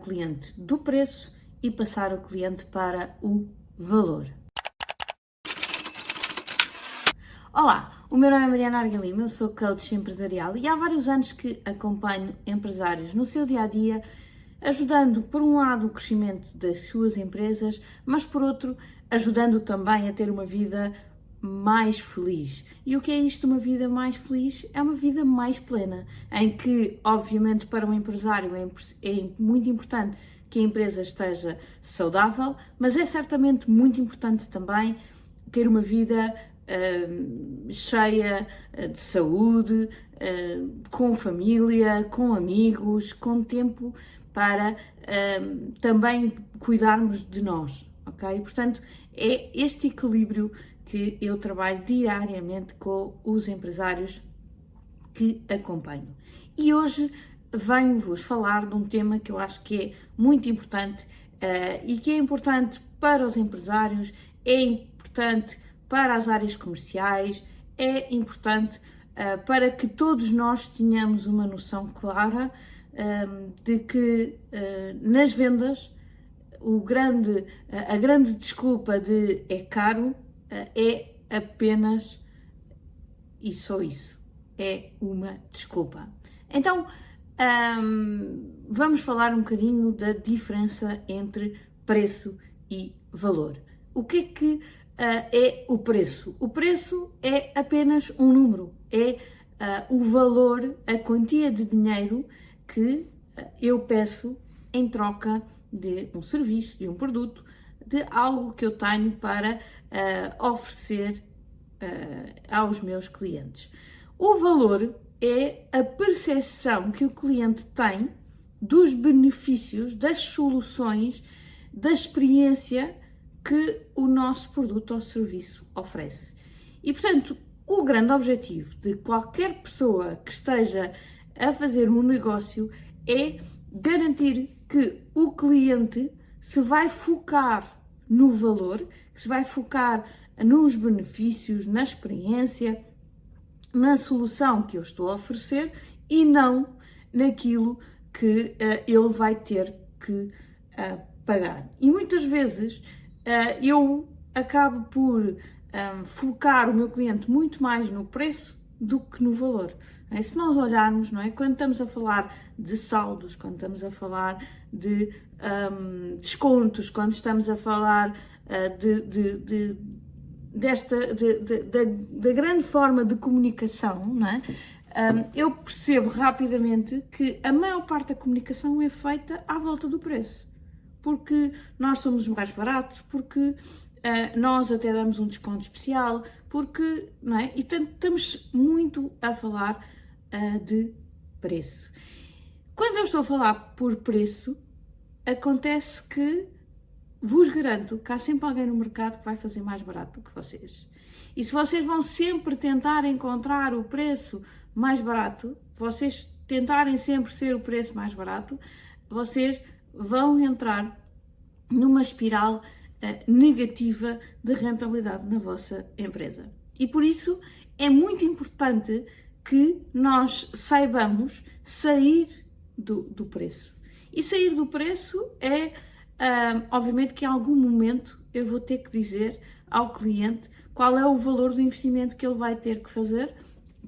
cliente do preço e passar o cliente para o valor. Olá, o meu nome é Mariana Argalima, eu sou coach empresarial e há vários anos que acompanho empresários no seu dia a dia, ajudando, por um lado, o crescimento das suas empresas, mas por outro, ajudando também a ter uma vida mais feliz. E o que é isto, uma vida mais feliz? É uma vida mais plena, em que, obviamente, para um empresário é, é muito importante que a empresa esteja saudável, mas é certamente muito importante também ter uma vida uh, cheia eh, de saúde, uh, com família, com amigos, com tempo para uh, também cuidarmos de nós, ok? Portanto, é este equilíbrio que eu trabalho diariamente com os empresários que acompanho. E hoje venho-vos falar de um tema que eu acho que é muito importante uh, e que é importante para os empresários, é importante para as áreas comerciais, é importante uh, para que todos nós tenhamos uma noção clara uh, de que uh, nas vendas o grande, a grande desculpa de é caro é apenas e só isso. É uma desculpa. Então, um, vamos falar um bocadinho da diferença entre preço e valor. O que é que uh, é o preço? O preço é apenas um número, é uh, o valor, a quantia de dinheiro que uh, eu peço em troca de um serviço, de um produto, de algo que eu tenho para oferecer aos meus clientes. O valor é a percepção que o cliente tem dos benefícios, das soluções, da experiência que o nosso produto ou serviço oferece. E, portanto, o grande objetivo de qualquer pessoa que esteja a fazer um negócio é garantir que o cliente se vai focar no valor, que se vai focar nos benefícios, na experiência, na solução que eu estou a oferecer e não naquilo que uh, ele vai ter que uh, pagar. E muitas vezes uh, eu acabo por um, focar o meu cliente muito mais no preço do que no valor. É? Se nós olharmos, não é? quando estamos a falar de saldos, quando estamos a falar de um, descontos, quando estamos a falar de, de, de, desta de, da grande forma de comunicação, não é? Eu percebo rapidamente que a maior parte da comunicação é feita à volta do preço porque nós somos mais baratos, porque uh, nós até damos um desconto especial, porque, não é? E portanto estamos muito a falar uh, de preço. Quando eu estou a falar por preço, acontece que vos garanto que há sempre alguém no mercado que vai fazer mais barato do que vocês. E se vocês vão sempre tentar encontrar o preço mais barato, vocês tentarem sempre ser o preço mais barato, vocês vão entrar numa espiral uh, negativa de rentabilidade na vossa empresa. E por isso é muito importante que nós saibamos sair do, do preço. E sair do preço é, uh, obviamente, que em algum momento eu vou ter que dizer ao cliente qual é o valor do investimento que ele vai ter que fazer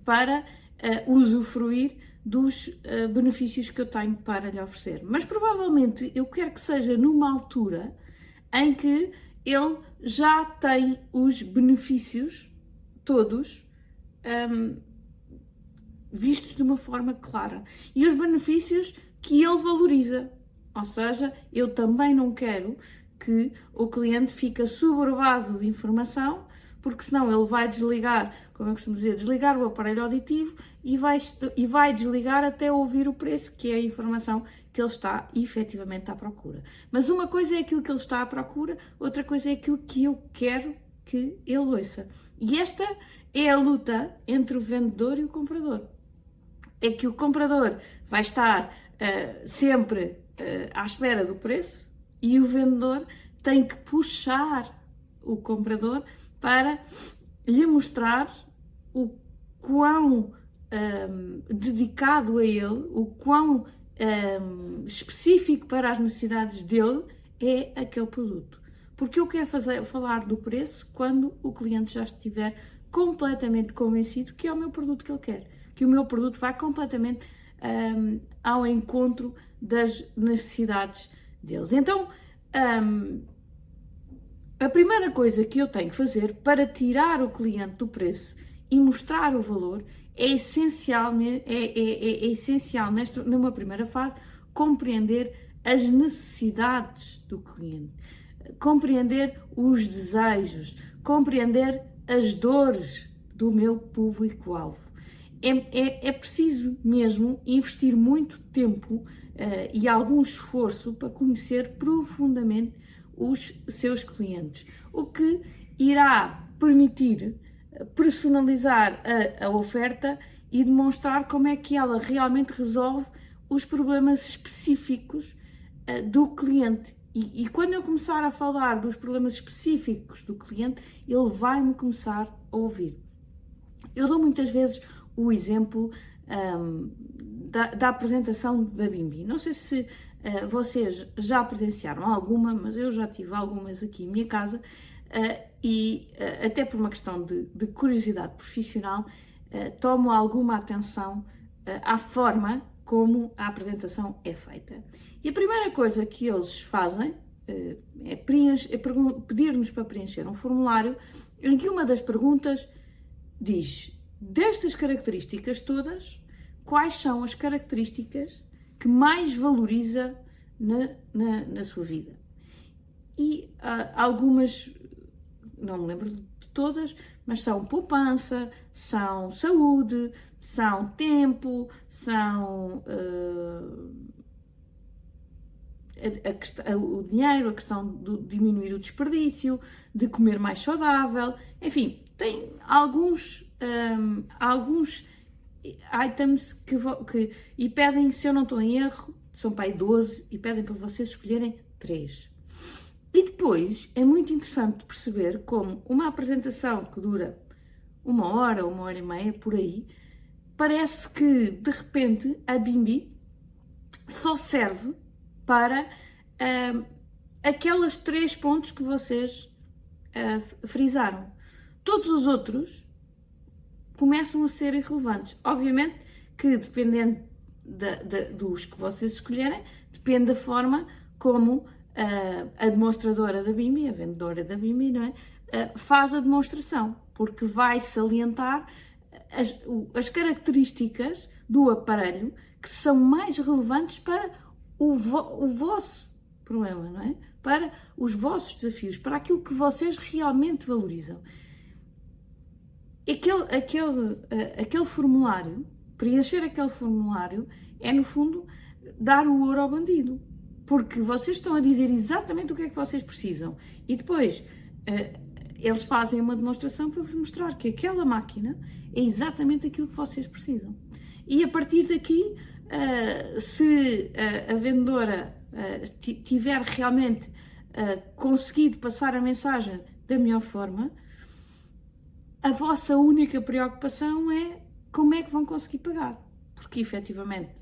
para uh, usufruir dos uh, benefícios que eu tenho para lhe oferecer. Mas provavelmente eu quero que seja numa altura em que ele já tem os benefícios todos um, vistos de uma forma clara e os benefícios que ele valoriza. Ou seja, eu também não quero que o cliente fique soberbado de informação porque senão ele vai desligar, como eu costumo dizer, desligar o aparelho auditivo e vai, e vai desligar até ouvir o preço, que é a informação que ele está efetivamente à procura. Mas uma coisa é aquilo que ele está à procura, outra coisa é aquilo que eu quero que ele ouça. E esta é a luta entre o vendedor e o comprador. É que o comprador vai estar uh, sempre à espera do preço e o vendedor tem que puxar o comprador para lhe mostrar o quão um, dedicado a ele, o quão um, específico para as necessidades dele é aquele produto. Porque eu quero fazer, falar do preço quando o cliente já estiver completamente convencido que é o meu produto que ele quer, que o meu produto vai completamente um, ao encontro das necessidades deles. Então, um, a primeira coisa que eu tenho que fazer para tirar o cliente do preço e mostrar o valor é essencial, é, é, é, é essencial nesta, numa primeira fase, compreender as necessidades do cliente, compreender os desejos, compreender as dores do meu público-alvo. É, é, é, preciso mesmo investir muito tempo e algum esforço para conhecer profundamente os seus clientes, o que irá permitir personalizar a, a oferta e demonstrar como é que ela realmente resolve os problemas específicos uh, do cliente. E, e, quando eu começar a falar dos problemas específicos do cliente, ele vai-me começar a ouvir. Eu dou muitas vezes o exemplo um, da, da, apresentação da Bimbi. Não sei se uh, vocês já presenciaram alguma, mas eu já tive algumas aqui em minha casa uh, e, uh, até por uma questão de, de curiosidade profissional, tomo alguma atenção à forma como a apresentação é feita. E a primeira coisa que eles fazem é, é pedir-nos para preencher um formulário em que uma das perguntas diz: destas características todas, quais são as características que mais valoriza na, na, na sua vida? E uh, algumas, não me lembro de todas, mas são poupança, são saúde, são tempo, são uh, a, a, o dinheiro, a questão de diminuir o desperdício, de comer mais saudável, enfim, tem alguns, um, alguns items que, que, e pedem, se eu não estou em erro, são aí 12 e pedem para vocês escolherem 3. E depois é muito interessante perceber como uma apresentação que dura uma hora, uma hora e meia, por aí, parece que de repente a Bimbi só serve para uh, aqueles três pontos que vocês uh, frisaram. Todos os outros começam a ser irrelevantes. Obviamente que dependendo dos que vocês escolherem, depende da forma como uh, a demonstradora da BIMI, a vendedora da BIMI, não é? Uh, faz a demonstração, porque vai salientar as, as características do aparelho que são mais relevantes para o, vo, o vosso problema, não é? Para os vossos desafios, para aquilo que vocês realmente valorizam. Aquele, aquele, uh, aquele formulário, preencher aquele formulário, é no fundo dar o ouro ao bandido. Porque vocês estão a dizer exatamente o que é que vocês precisam. E depois uh, eles fazem uma demonstração para vos mostrar que aquela máquina é exatamente aquilo que vocês precisam. E a partir daqui uh, se a vendedora tiver realmente conseguido passar a mensagem da melhor forma, a vossa única preocupação é como é que vão conseguir pagar. Porque efetivamente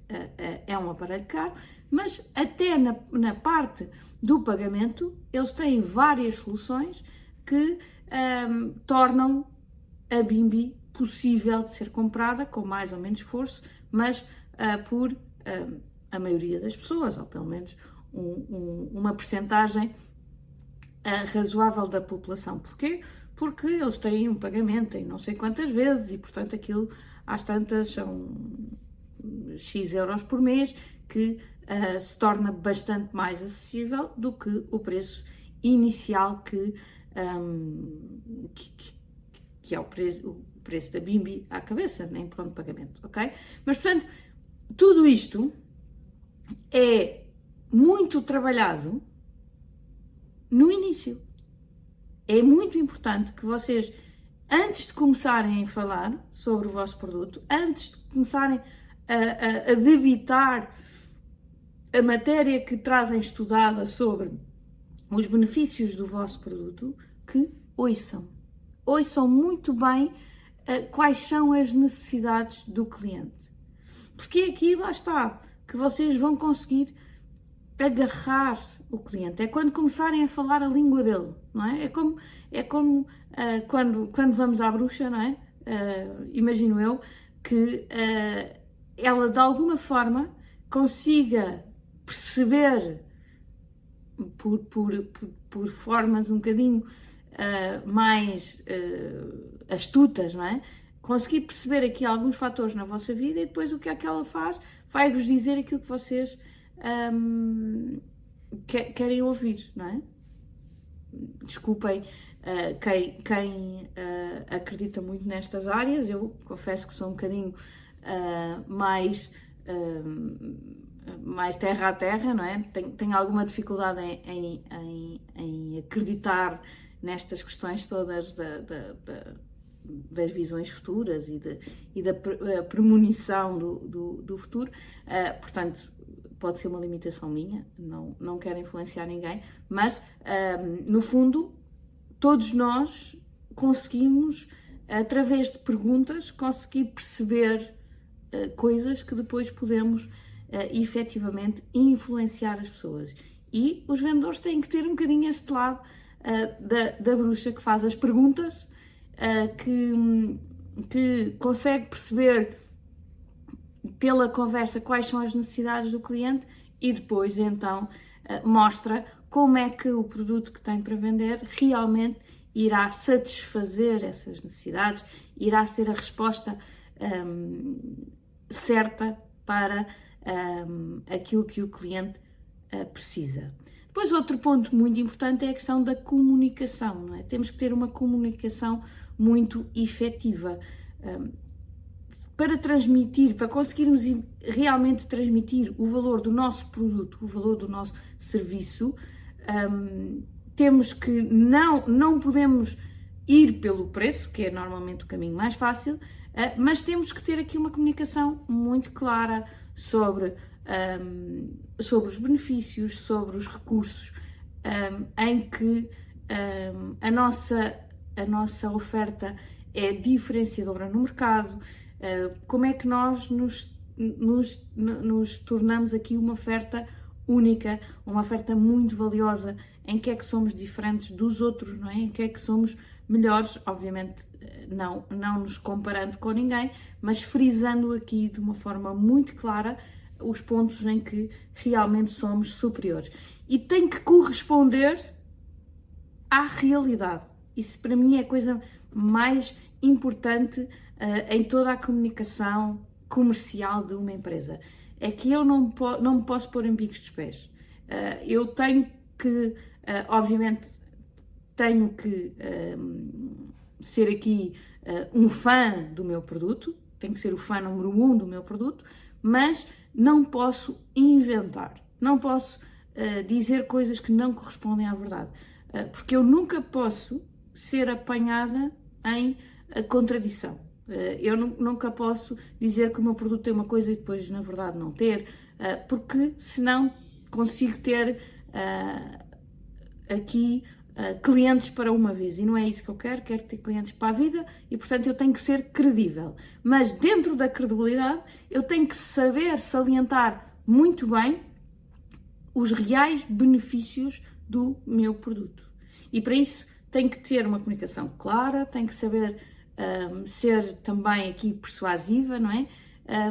é um aparelho caro, mas até na, na parte do pagamento eles têm várias soluções que um, tornam a Bimbi possível de ser comprada com mais ou menos esforço, mas uh, por uh, a maioria das pessoas, ou pelo menos um, um, uma percentagem uh, razoável da população. Porquê? Porque eles têm um pagamento em não sei quantas vezes e, portanto, aquilo às tantas são X euros por mês que se torna bastante mais acessível do que o preço inicial que, um, que, que, é o preço, o preço da Bimbi à cabeça, nem pronto pagamento, ok? Mas, portanto, tudo isto é muito trabalhado no início. É muito importante que vocês, antes de começarem a falar sobre o vosso produto, antes de começarem a, a, a debitar a matéria que trazem estudada sobre os benefícios do vosso produto, que ouçam. Ouçam muito bem uh, quais são as necessidades do cliente. Porque aqui, lá está, que vocês vão conseguir agarrar o cliente. É quando começarem a falar a língua dele, não é? É como, é como uh, quando, quando vamos à bruxa, não é? Uh, imagino eu que uh, ela de alguma forma consiga perceber por, por, por, por formas um bocadinho mais astutas, não é? Conseguir perceber aqui alguns fatores na vossa vida e depois o que é que ela faz vai-vos dizer aquilo que vocês um, querem ouvir, não é? Desculpem uh, quem, quem uh, acredita muito nestas áreas, eu confesso que sou um bocadinho uh, mais, mais terra a terra, não é? Tenho, tenho alguma dificuldade em, em, em, acreditar nestas questões todas da, da, da, das visões futuras e, de, e da premonição do, do, do futuro, portanto pode ser uma limitação minha, não, não quero influenciar ninguém, mas um, no fundo, todos nós conseguimos, através de perguntas, conseguir perceber uh, coisas que depois podemos uh, efetivamente influenciar as pessoas. E os vendedores têm que ter um bocadinho este lado uh, da, da bruxa que faz as perguntas, uh, que, que consegue perceber pela conversa quais são as necessidades do cliente e depois então eh, mostra como é que o produto que tem para vender realmente irá satisfazer essas necessidades, irá ser a resposta um, certa para um, aquilo que o cliente uh, precisa. Depois, outro ponto muito importante é a questão da comunicação, é? Temos que ter uma comunicação muito efetiva. Um, para transmitir, para conseguirmos realmente transmitir o valor do nosso produto, o valor do nosso serviço, um, temos que não, não podemos ir pelo preço, que é normalmente o caminho mais fácil, uh, mas temos que ter aqui uma comunicação muito clara sobre, um, sobre os benefícios, sobre os recursos, um, em que a, nossa, a nossa oferta é diferenciadora no mercado, como é que nós nos, nos, nos tornamos aqui uma oferta única, uma oferta muito valiosa, em que é que somos diferentes dos outros, não é? Em que é que somos melhores, obviamente eh, não, não nos comparando com ninguém, mas frisando aqui de uma forma muito clara os pontos em que realmente somos superiores. E tem que corresponder à realidade. Isso para mim é a coisa mais importante em toda a comunicação comercial de uma empresa. É que eu não, não me posso pôr em bicos dos pés. Uh, eu tenho que, uh, obviamente, tenho que ser aqui um fã do meu produto, tenho que ser o fã número um do meu produto, mas não posso inventar, não posso dizer coisas que não correspondem à verdade, porque eu nunca posso ser apanhada em contradição. Eh, eu nunca posso dizer que o meu produto tem uma coisa e depois, na verdade, não ter, eh, porque senão consigo ter eh, aqui clientes para uma vez e não é isso que eu quero, quero ter clientes para a vida e portanto eu tenho que ser credível. Mas dentro da credibilidade eu tenho que saber salientar muito bem os reais benefícios do meu produto. E para isso tenho que ter uma comunicação clara, tenho que saber um, ser também aqui persuasiva, não é?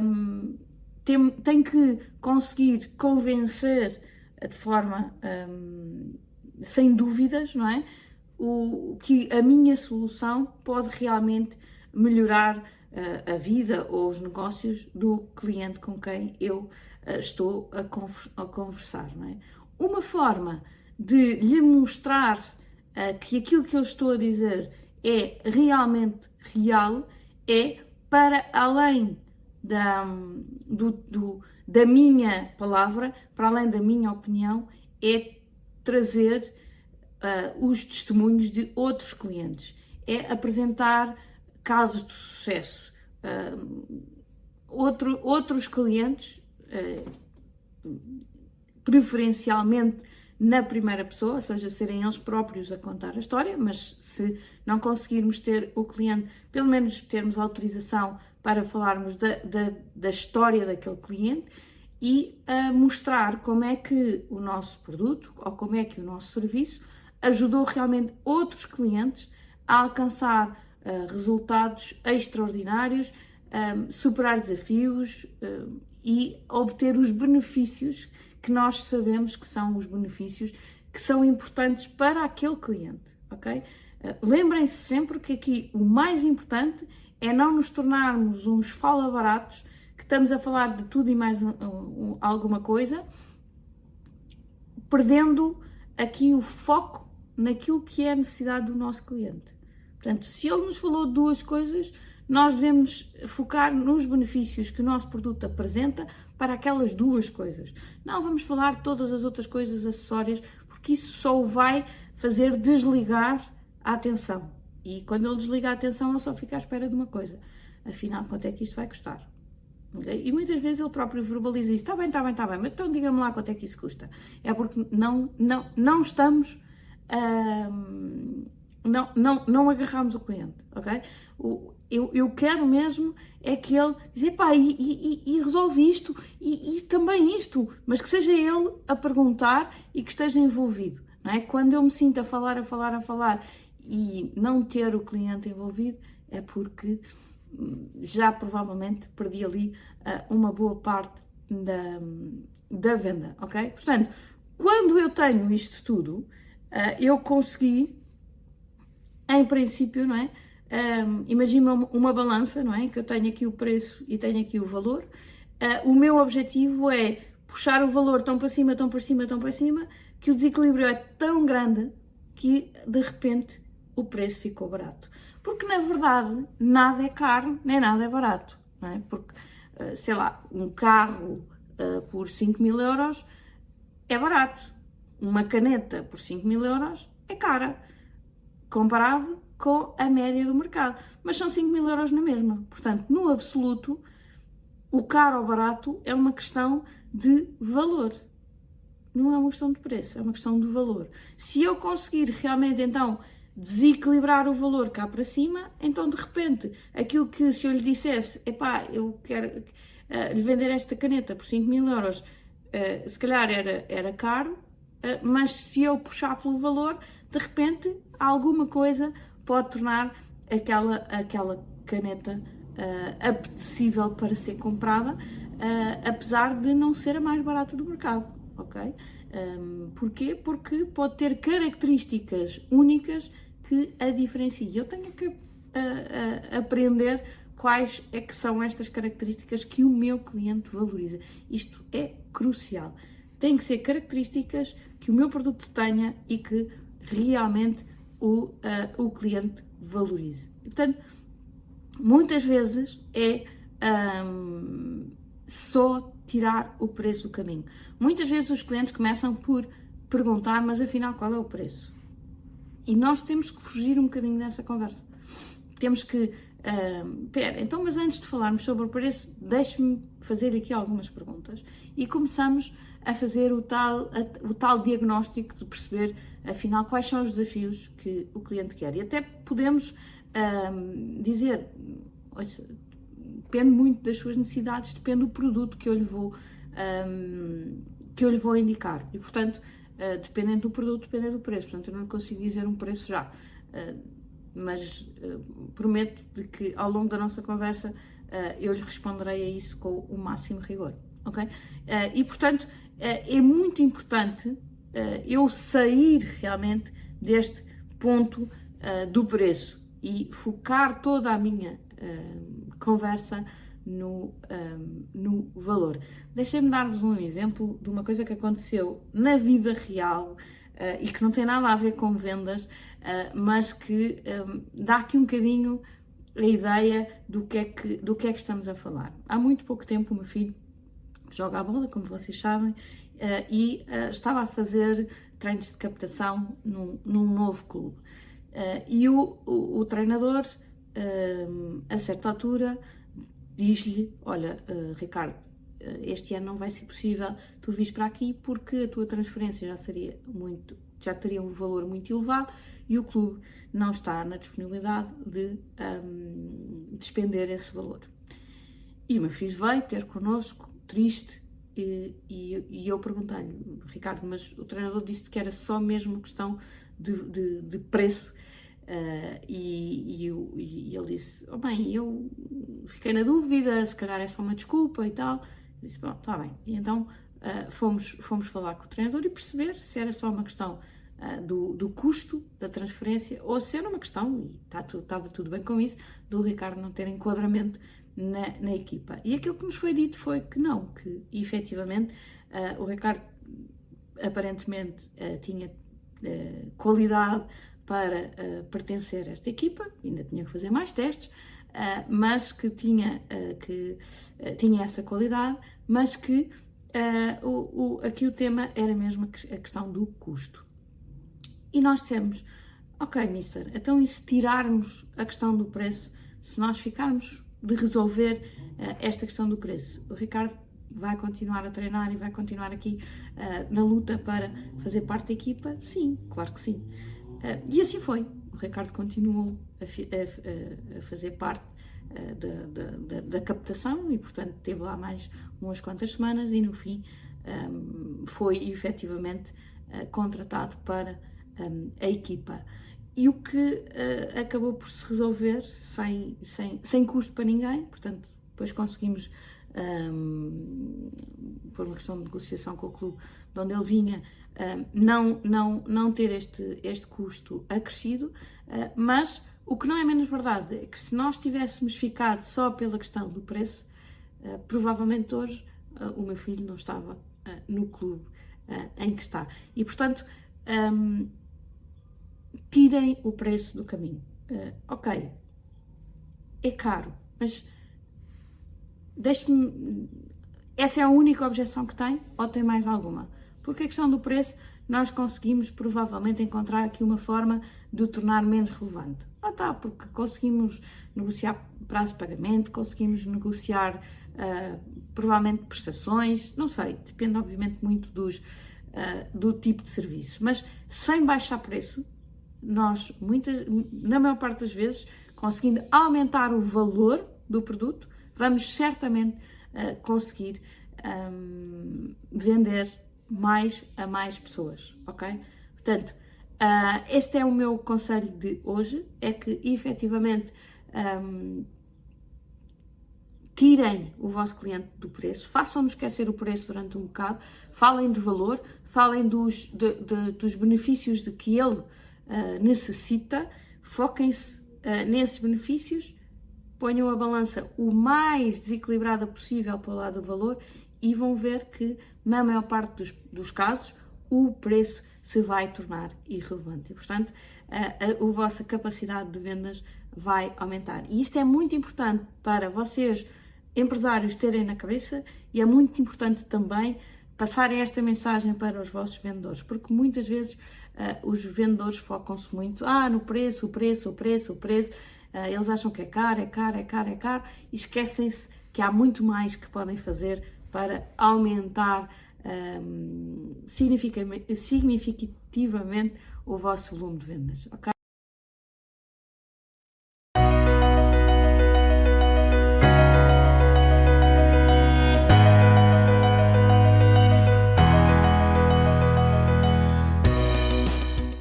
Um, tem, tem que conseguir convencer de forma um, sem dúvidas, não é? O, que a minha solução pode realmente melhorar uh, a vida ou os negócios do cliente com quem eu uh, estou a, a, conversar, não é? Uma forma de lhe mostrar uh, que aquilo que eu estou a dizer é realmente real é para além da, do, do, da minha palavra, para além da minha opinião, é trazer uh, os testemunhos de outros clientes, é apresentar casos de sucesso. Uh, outro, outros clientes, uh, preferencialmente na primeira pessoa, ou seja, serem eles próprios a contar a história, mas se não conseguirmos ter o cliente, pelo menos termos autorização para falarmos da, da, da história daquele cliente e a mostrar como é que o nosso produto ou como é que o nosso serviço ajudou realmente outros clientes a alcançar uh, resultados extraordinários, um, superar desafios um, e obter os benefícios que nós sabemos que são os benefícios que são importantes para aquele cliente, ok? Uh, Lembrem-se sempre que aqui o mais importante é não nos tornarmos uns fala-baratos que estamos a falar de tudo e mais um, um, alguma coisa, perdendo aqui o foco naquilo que é a necessidade do nosso cliente. Portanto, se ele nos falou duas coisas, nós devemos focar nos benefícios que o nosso produto apresenta para aquelas duas coisas. Não vamos falar de todas as outras coisas acessórias, porque isso só o vai fazer desligar a atenção. E quando ele desliga a atenção, ele só fica à espera de uma coisa. Afinal, quanto é que isto vai custar? E muitas vezes ele próprio verbaliza isso. Está bem, está bem, está bem, mas então diga-me lá quanto é que isso custa. É porque não, não, não estamos... Hum, não, não, não agarramos o cliente, ok? O, eu, eu quero mesmo é que ele diz, pá, e, e, e, resolve isto, e, e, também isto, mas que seja ele a perguntar e que esteja envolvido, não é? Quando eu me sinto a falar, a falar, a falar e não ter o cliente envolvido, é porque hum, já provavelmente perdi ali uh, uma boa parte da, da venda, ok? Portanto, quando eu tenho isto tudo, uh, eu consegui em princípio, não é? Um, Imagina uma, balança, não é? Que eu tenho aqui o preço e tenho aqui o valor. Uh, o meu objetivo é puxar o valor tão para cima, tão para cima, tão para cima, que o desequilíbrio é tão grande que de repente o preço ficou barato. Porque na verdade nada é caro, nem nada é barato, não é? Porque, uh, sei lá, um carro uh, por 5 mil euros é barato, uma caneta por 5 mil euros é cara comparado com a média do mercado. Mas são 5 mil euros na mesma. Portanto, no absoluto, o caro ou barato é uma questão de valor. Não é uma questão de preço, é uma questão de valor. Se eu conseguir realmente então desequilibrar o valor cá para cima, então de repente aquilo que se eu lhe dissesse, epá, eu quero uh, lhe vender esta caneta por 5 mil euros, uh, se calhar era, era caro, uh, mas se eu puxar pelo valor, de repente alguma coisa pode tornar aquela, aquela caneta uh, apetecível para ser comprada, uh, apesar de não ser a mais barata do mercado, ok? Um, porquê? Porque pode ter características únicas que a diferenciem. Eu tenho que uh, aprender quais é que são estas características que o meu cliente valoriza. Isto é crucial. Tem que ser características que o meu produto tenha e que realmente o, uh, o cliente valorize. E, portanto, muitas vezes é um, só tirar o preço do caminho. Muitas vezes os clientes começam por perguntar, mas afinal qual é o preço? E nós temos que fugir um bocadinho dessa conversa. Temos que. Um, pera, então, mas antes de falarmos sobre o preço, deixe-me fazer aqui algumas perguntas e começamos a fazer o tal, a, o tal diagnóstico de perceber, afinal, quais são os desafios que o cliente quer. E até podemos dizer, depende muito das suas necessidades, depende do produto que eu lhe vou, que eu lhe vou indicar. E, portanto, uh, dependendo do produto, depende do preço. Portanto, eu não consigo dizer um preço já. Uh, mas uh, prometo de que ao longo da nossa conversa eu lhe responderei a isso com o máximo rigor, ok? e portanto é, é muito importante eh, eu sair realmente deste ponto eh, do preço e focar toda a minha eh, conversa no, no valor. Deixem-me dar-vos um exemplo de uma coisa que aconteceu na vida real e que não tem nada a ver com vendas, mas que dá aqui um bocadinho a ideia do que, é que, do que é que estamos a falar. Há muito pouco tempo, meu filho joga a bola, como vocês sabem, uh, e uh, estava a fazer treinos de captação num, num novo clube. Uh, e o, o, o treinador, a certa altura, diz-lhe: Olha, Ricardo, este ano não vai ser possível tu vires para aqui porque a tua transferência já seria muito, já teria um valor muito elevado e o clube não está na disponibilidade de um, despender esse valor. E o meu filho veio ter connosco, triste, e, e, e eu perguntei-lhe, Ricardo, mas o treinador disse que era só mesmo questão de, de, de preço. Uh, e, e, e, ele disse: oh, bem, eu fiquei na dúvida, se calhar é só uma desculpa e tal. Eu disse: bom, está bem. E então uh, fomos, fomos falar com o treinador e perceber se era só uma questão uh, do, do custo da transferência ou se era uma questão, e tá, estava tudo bem com isso, do Ricardo não ter enquadramento na, na equipa. E aquilo que nos foi dito foi que não, que efetivamente o Ricardo aparentemente tinha qualidade para uh, pertencer a esta equipa, ainda tinha que fazer mais testes, uh, mas que tinha, uh, que, tinha essa qualidade, mas que o, o, aqui o tema era mesmo a questão do custo. E nós dissemos, ok, mister, então e se tirarmos a questão do preço, se nós ficarmos de resolver esta questão do preço? O Ricardo vai continuar a treinar e vai continuar aqui na luta para fazer parte da equipa? Sim, claro que sim. Uh, e assim foi. O Ricardo continuou a, a, a fazer parte uh, da, da, da, captação e, portanto, teve lá mais umas quantas semanas e, no fim, um, foi efetivamente uh, contratado para um, a equipa. E o que acabou por se resolver sem, sem, sem custo para ninguém, portanto, depois conseguimos um, por uma questão de negociação com o clube de onde ele vinha, um, não, não, não ter este, este custo acrescido, uh, mas o que não é menos verdade é que se nós tivéssemos ficado só pela questão do preço, uh, provavelmente hoje uh, o meu filho não estava no clube em que está. E portanto, um, tirem o preço do caminho. ok, é caro, mas Deixe-me. Essa é a única objeção que tem ou tem mais alguma? Porque a questão do preço, nós conseguimos provavelmente encontrar aqui uma forma de o tornar menos relevante. Ah, tá, porque conseguimos negociar prazo de pagamento, conseguimos negociar uh, provavelmente prestações, não sei, depende obviamente muito dos, uh, do tipo de serviço, mas sem baixar preço, nós, muitas, na maior parte das vezes, conseguindo aumentar o valor do produto, vamos certamente uh, conseguir um, vender mais a mais pessoas, ok? Portanto, uh, este é o meu conselho de hoje, é que efetivamente um, tirem o vosso cliente do preço, façam-nos esquecer o preço durante um bocado, falem de valor, falem dos, de, de, dos benefícios de que ele uh, necessita, foquem-se uh, nesses benefícios ponham a balança o mais desequilibrada possível para o lado do valor e vão ver que, na maior parte dos, dos casos, o preço se vai tornar irrelevante. E, portanto, a, a, a vossa capacidade de vendas vai aumentar. E isto é muito importante para vocês, empresários, terem na cabeça e é muito importante também passarem esta mensagem para os vossos vendedores, porque muitas vezes uh, os vendedores focam-se muito ah, no preço, o preço, o preço, o preço ah, eles acham que é caro, é caro, é caro, é caro e esquecem-se que há muito mais que podem fazer para aumentar um, significativamente o vosso volume de vendas, ok?